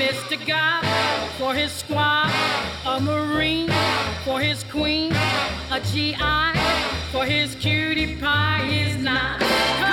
Mr. God for his squad, a Marine for his queen, a GI for his cutie pie is not.